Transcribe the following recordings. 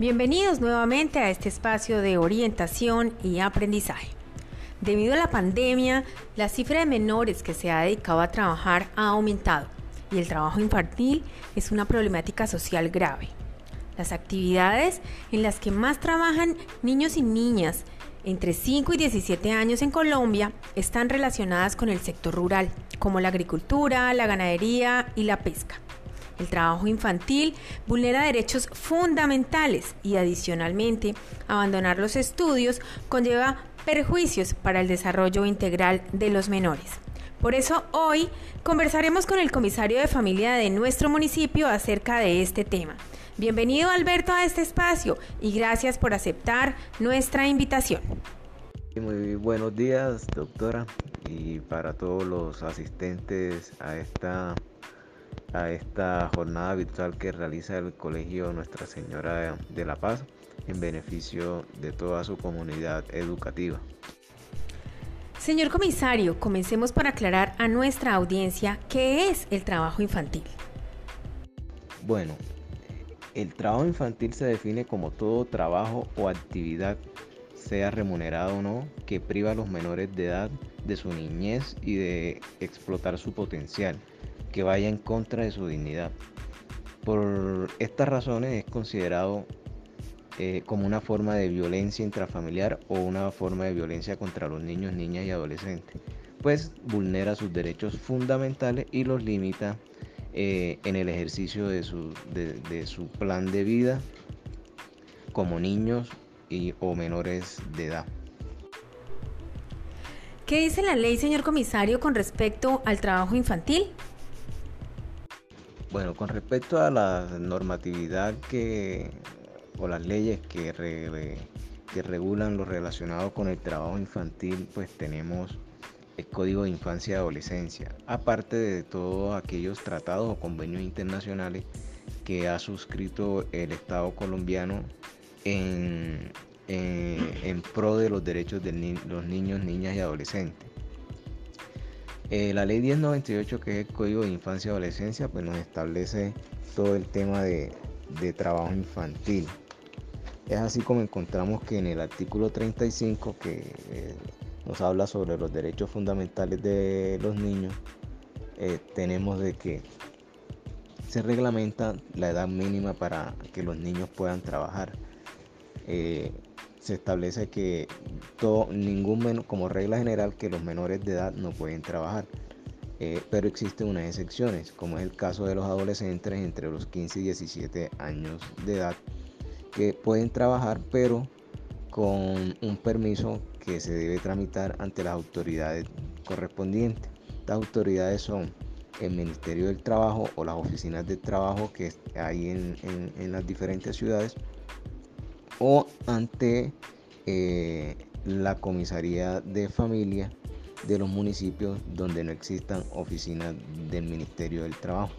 Bienvenidos nuevamente a este espacio de orientación y aprendizaje. Debido a la pandemia, la cifra de menores que se ha dedicado a trabajar ha aumentado y el trabajo infantil es una problemática social grave. Las actividades en las que más trabajan niños y niñas entre 5 y 17 años en Colombia están relacionadas con el sector rural, como la agricultura, la ganadería y la pesca. El trabajo infantil vulnera derechos fundamentales y adicionalmente abandonar los estudios conlleva perjuicios para el desarrollo integral de los menores. Por eso hoy conversaremos con el comisario de familia de nuestro municipio acerca de este tema. Bienvenido Alberto a este espacio y gracias por aceptar nuestra invitación. Muy buenos días doctora y para todos los asistentes a esta a esta jornada virtual que realiza el Colegio Nuestra Señora de la Paz en beneficio de toda su comunidad educativa. Señor comisario, comencemos por aclarar a nuestra audiencia qué es el trabajo infantil. Bueno, el trabajo infantil se define como todo trabajo o actividad, sea remunerado o no, que priva a los menores de edad de su niñez y de explotar su potencial que vaya en contra de su dignidad. Por estas razones es considerado eh, como una forma de violencia intrafamiliar o una forma de violencia contra los niños, niñas y adolescentes, pues vulnera sus derechos fundamentales y los limita eh, en el ejercicio de su, de, su, plan de vida como niños y, o menores de edad. ¿Qué dice la ley, señor comisario, con respecto al trabajo infantil? Bueno, con respecto a la normatividad que, o las leyes que, regulan lo relacionado con el trabajo infantil, pues tenemos el Código de Infancia y Adolescencia, aparte de todos aquellos tratados o convenios internacionales que ha suscrito el Estado colombiano en, en pro de los derechos de los niños, niñas y adolescentes. Eh, la ley 1098, que es el Código de Infancia y Adolescencia, pues nos establece todo el tema de, trabajo infantil. Es así como encontramos que en el artículo 35, que eh, nos habla sobre los derechos fundamentales de los niños, eh, tenemos de que se reglamenta la edad mínima para que los niños puedan trabajar se establece que todo, ningún como regla general que los menores de edad no pueden trabajar. Eh, pero existen unas excepciones, como es el caso de los adolescentes entre los 15 y 17 años de edad, que pueden trabajar, pero con un permiso que se debe tramitar ante las autoridades correspondientes. Estas autoridades son el Ministerio del Trabajo o las oficinas de trabajo que hay en, en las diferentes ciudades o ante eh, la comisaría de familia de los municipios donde no existan oficinas del Ministerio del Trabajo.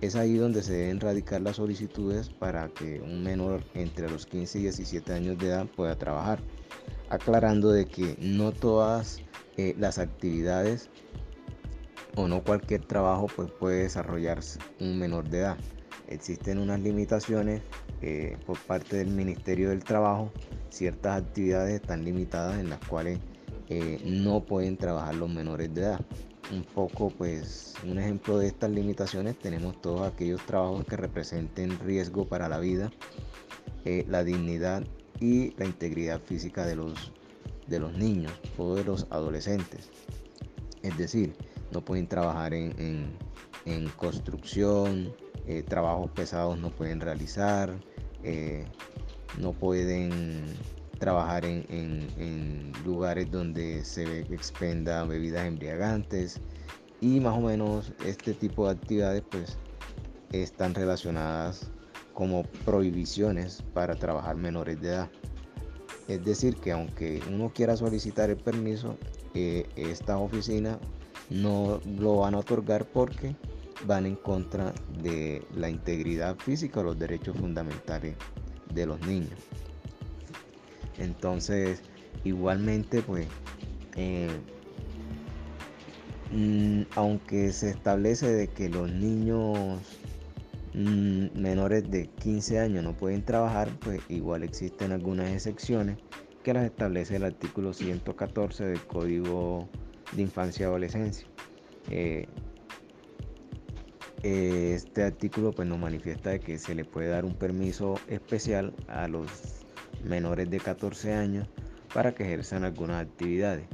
Es ahí donde se deben radicar las solicitudes para que un menor entre los 15 y 17 años de edad pueda trabajar, aclarando de que no todas eh, las actividades o no cualquier trabajo pues, puede desarrollarse un menor de edad. Existen unas limitaciones eh, por parte del Ministerio del Trabajo, ciertas actividades están limitadas en las cuales eh, no pueden trabajar los menores de edad. Un poco, pues, un ejemplo de estas limitaciones tenemos todos aquellos trabajos que representen riesgo para la vida, eh, la dignidad y la integridad física de los, de los niños o de los adolescentes. Es decir, no pueden trabajar en, en construcción, trabajos pesados no pueden realizar, eh, no pueden trabajar en, lugares donde se expenda bebidas embriagantes y más o menos este tipo de actividades pues están relacionadas como prohibiciones para trabajar menores de edad. Es decir, que aunque uno quiera solicitar el permiso, eh, estas oficinas no lo van a otorgar porque van en contra de la integridad física o los derechos fundamentales de los niños. Entonces, igualmente, pues, eh, mm, aunque se establece de que los niños mm, menores de 15 años no pueden trabajar, pues igual existen algunas excepciones que las establece el artículo 114 del Código de Infancia y Adolescencia. Eh, eh, este artículo pues nos manifiesta que se le puede dar un permiso especial a los menores de 14 años para que ejerzan algunas actividades.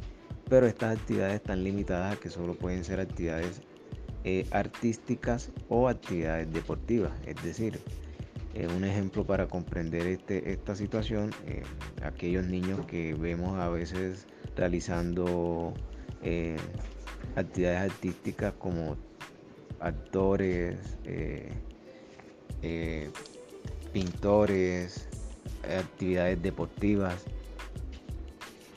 Pero estas actividades están limitadas a que solo pueden ser actividades eh, artísticas o actividades deportivas. Es decir, eh, un ejemplo para comprender este, esta situación, aquellos niños que vemos a veces realizando actividades artísticas como actores, pintores, actividades deportivas,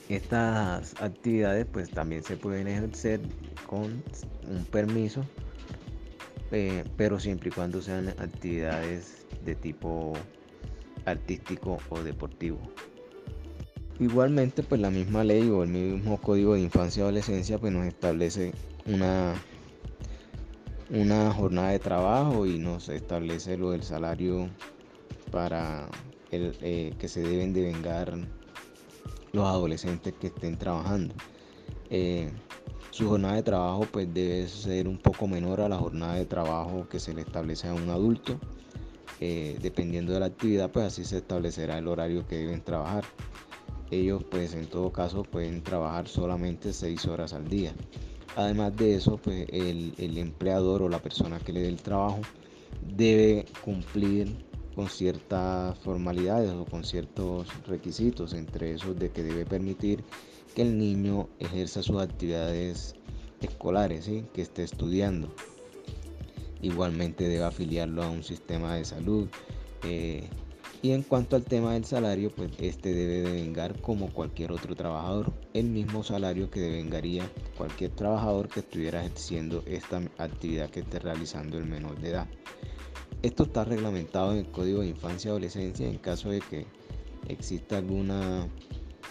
estas actividades pues también se pueden ejercer con un permiso, eh, pero siempre y cuando sean actividades de tipo artístico o deportivo. Igualmente pues la misma ley o el mismo código de infancia y adolescencia pues nos establece una, una jornada de trabajo y nos establece lo del salario para el, eh, que se deben de vengar los adolescentes que estén trabajando. Eh, su jornada de trabajo pues debe ser un poco menor a la jornada de trabajo que se le establece a un adulto. Eh, dependiendo de la actividad pues así se establecerá el horario que deben trabajar. Ellos pues en todo caso pueden trabajar solamente 6 horas al día. Además de eso pues el, el empleador o la persona que le dé el trabajo debe cumplir con ciertas formalidades o con ciertos requisitos, entre esos de que debe permitir que el niño ejerza sus actividades escolares, ¿sí? que esté estudiando. Igualmente debe afiliarlo a un sistema de salud. Eh, y en cuanto al tema del salario, pues este debe devengar como cualquier otro trabajador, el mismo salario que devengaría cualquier trabajador que estuviera ejerciendo esta actividad que esté realizando el menor de edad. Esto está reglamentado en el Código de Infancia y Adolescencia en caso de que exista alguna,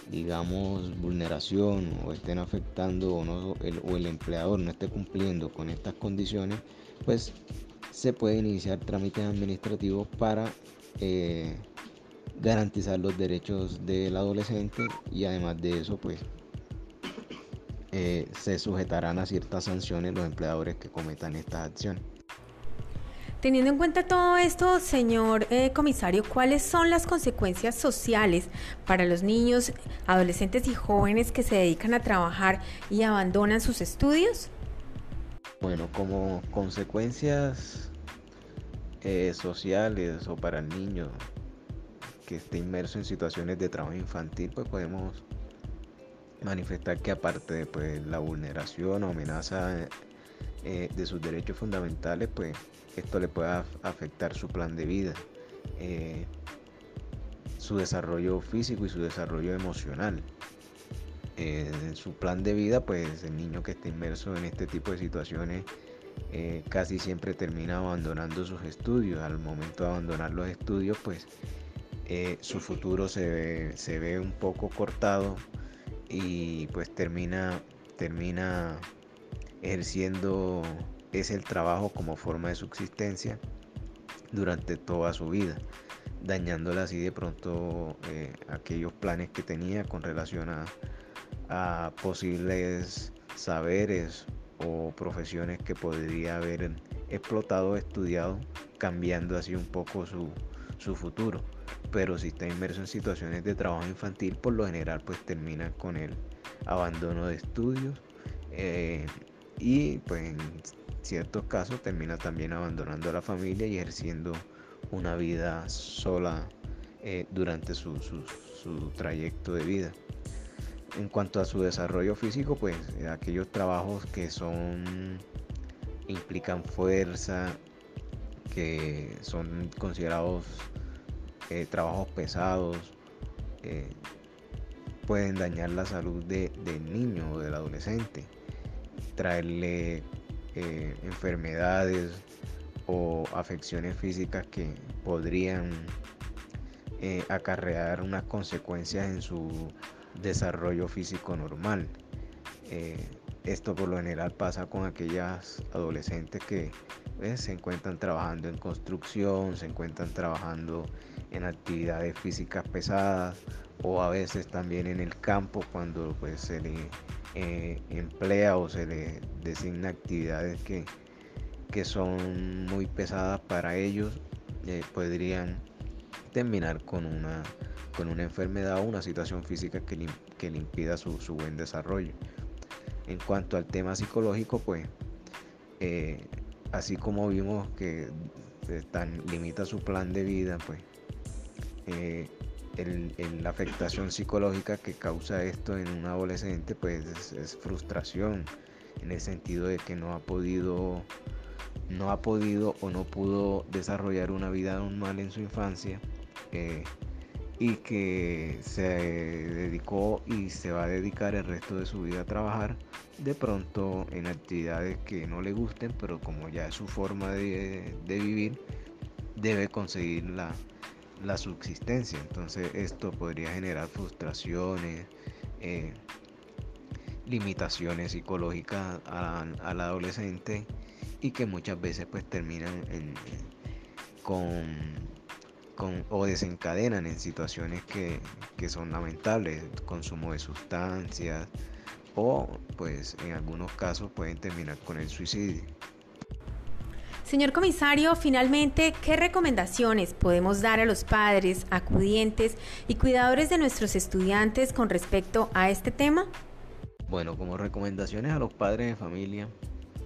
digamos, vulneración o estén afectando o, no, el, o el empleador no esté cumpliendo con estas condiciones, pues se pueden iniciar trámites administrativos para eh, garantizar los derechos del adolescente y además de eso, pues eh, se sujetarán a ciertas sanciones los empleadores que cometan estas acciones. Teniendo en cuenta todo esto, señor eh, comisario, ¿cuáles son las consecuencias sociales para los niños, adolescentes y jóvenes que se dedican a trabajar y abandonan sus estudios? Bueno, como consecuencias eh, sociales o para el niño que esté inmerso en situaciones de trabajo infantil, pues podemos manifestar que aparte de pues, la vulneración o amenaza eh, de sus derechos fundamentales, pues esto le pueda afectar su plan de vida, eh, su desarrollo físico y su desarrollo emocional. En su plan de vida, pues el niño que está inmerso en este tipo de situaciones eh, casi siempre termina abandonando sus estudios. Al momento de abandonar los estudios, pues su futuro se ve, un poco cortado y pues termina, termina ejerciendo es el trabajo como forma de subsistencia durante toda su vida, dañándole así de pronto eh, aquellos planes que tenía con relación a, posibles saberes o profesiones que podría haber explotado estudiado, cambiando así un poco su, futuro. Pero si está inmerso en situaciones de trabajo infantil, por lo general pues termina con el abandono de estudios eh, y pues en ciertos casos termina también abandonando a la familia y ejerciendo una vida sola eh, durante su, trayecto de vida. En cuanto a su desarrollo físico, pues eh, aquellos trabajos que son implican fuerza, que son considerados eh, trabajos pesados, pueden dañar la salud del niño o del adolescente traerle eh, enfermedades o afecciones físicas que podrían eh, acarrear unas consecuencias en su desarrollo físico normal. Eh, esto por lo general pasa con aquellas adolescentes que pues, se encuentran trabajando en construcción, se encuentran trabajando en actividades físicas pesadas o a veces también en el campo cuando pues se le eh, emplea o se le designa actividades que, que son muy pesadas para ellos eh, podrían terminar con una, con una enfermedad o una situación física que le, que le impida su, su, buen desarrollo. En cuanto al tema psicológico, pues eh, así como vimos que limita su plan de vida, pues eh, la afectación psicológica que causa esto en un adolescente, pues es, frustración, en el sentido de que no ha podido no ha podido o no pudo desarrollar una vida normal en su infancia eh, y que se dedicó y se va a dedicar el resto de su vida a trabajar de pronto en actividades que no le gusten, pero como ya es su forma de, vivir, debe conseguir la, subsistencia. Entonces esto podría generar frustraciones, eh, limitaciones psicológicas al adolescente y que muchas veces pues terminan con, o desencadenan en situaciones que, que son lamentables, consumo de sustancias o pues en algunos casos pueden terminar con el suicidio. Señor comisario, finalmente, ¿qué recomendaciones podemos dar a los padres, acudientes y cuidadores de nuestros estudiantes con respecto a este tema? Bueno, como recomendaciones a los padres de familia,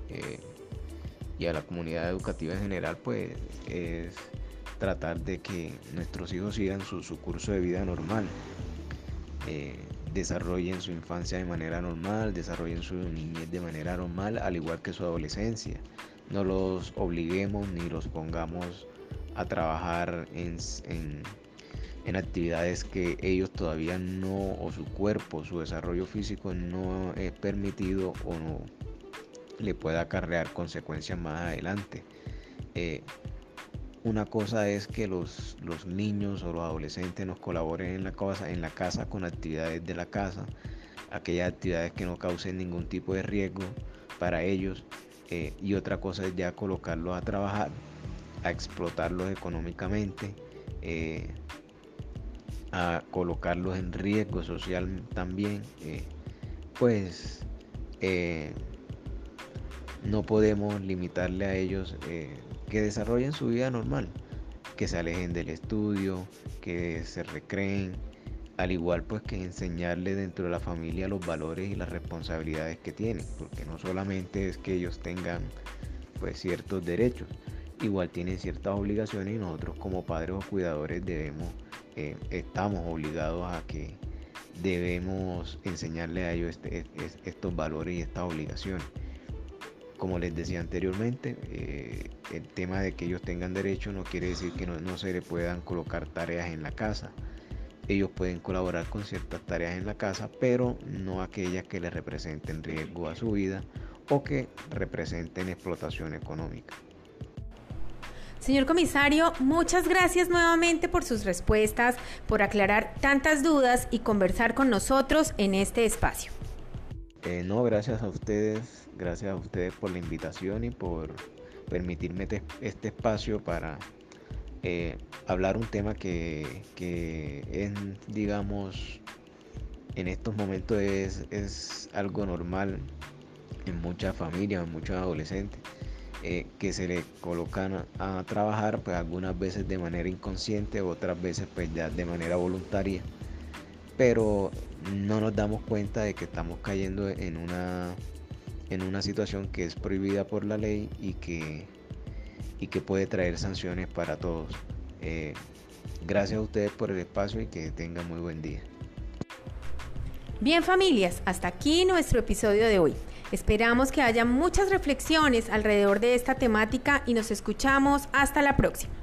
eh, y a la comunidad educativa en general, pues es tratar de que nuestros hijos sigan su, curso de vida normal, eh, desarrollen su infancia de manera normal, desarrollen su niñez de manera normal, al igual que su adolescencia. No los obliguemos ni los pongamos a trabajar en, en actividades que ellos todavía no, o su cuerpo, su desarrollo físico no es permitido o no le pueda acarrear consecuencias más adelante. Eh, una cosa es que los, los, niños o los adolescentes nos colaboren en la, casa, en la casa con actividades de la casa, aquellas actividades que no causen ningún tipo de riesgo para ellos. Eh, y otra cosa es ya colocarlos a trabajar, a explotarlos económicamente, eh, a colocarlos en riesgo social también. pues no podemos limitarle a ellos eh, que desarrollen su vida normal, que se alejen del estudio, que se recreen, al igual pues que enseñarle dentro de la familia los valores y las responsabilidades que tienen, porque no solamente es que ellos tengan pues ciertos derechos, igual tienen ciertas obligaciones y nosotros como padres o cuidadores debemos, eh, estamos obligados a que debemos enseñarle a ellos este, estos valores y estas obligaciones. Como les decía anteriormente, eh, el tema de que ellos tengan derecho no quiere decir que no, se le puedan colocar tareas en la casa. Ellos pueden colaborar con ciertas tareas en la casa, pero no aquellas que les representen riesgo a su vida o que representen explotación económica. Señor comisario, muchas gracias nuevamente por sus respuestas, por aclarar tantas dudas y conversar con nosotros en este espacio. Eh, no, gracias a ustedes Gracias a ustedes por la invitación y por permitirme este espacio para eh, hablar un tema que, es, digamos, en estos momentos es, algo normal en muchas familias, en muchos adolescentes, eh, que se le colocan a, trabajar pues algunas veces de manera inconsciente, otras veces pues ya de manera voluntaria, pero no nos damos cuenta de que estamos cayendo en una en una situación que es prohibida por la ley y que, y que puede traer sanciones para todos. Eh, gracias a ustedes por el espacio y que tengan muy buen día. Bien familias, hasta aquí nuestro episodio de hoy. Esperamos que haya muchas reflexiones alrededor de esta temática y nos escuchamos hasta la próxima.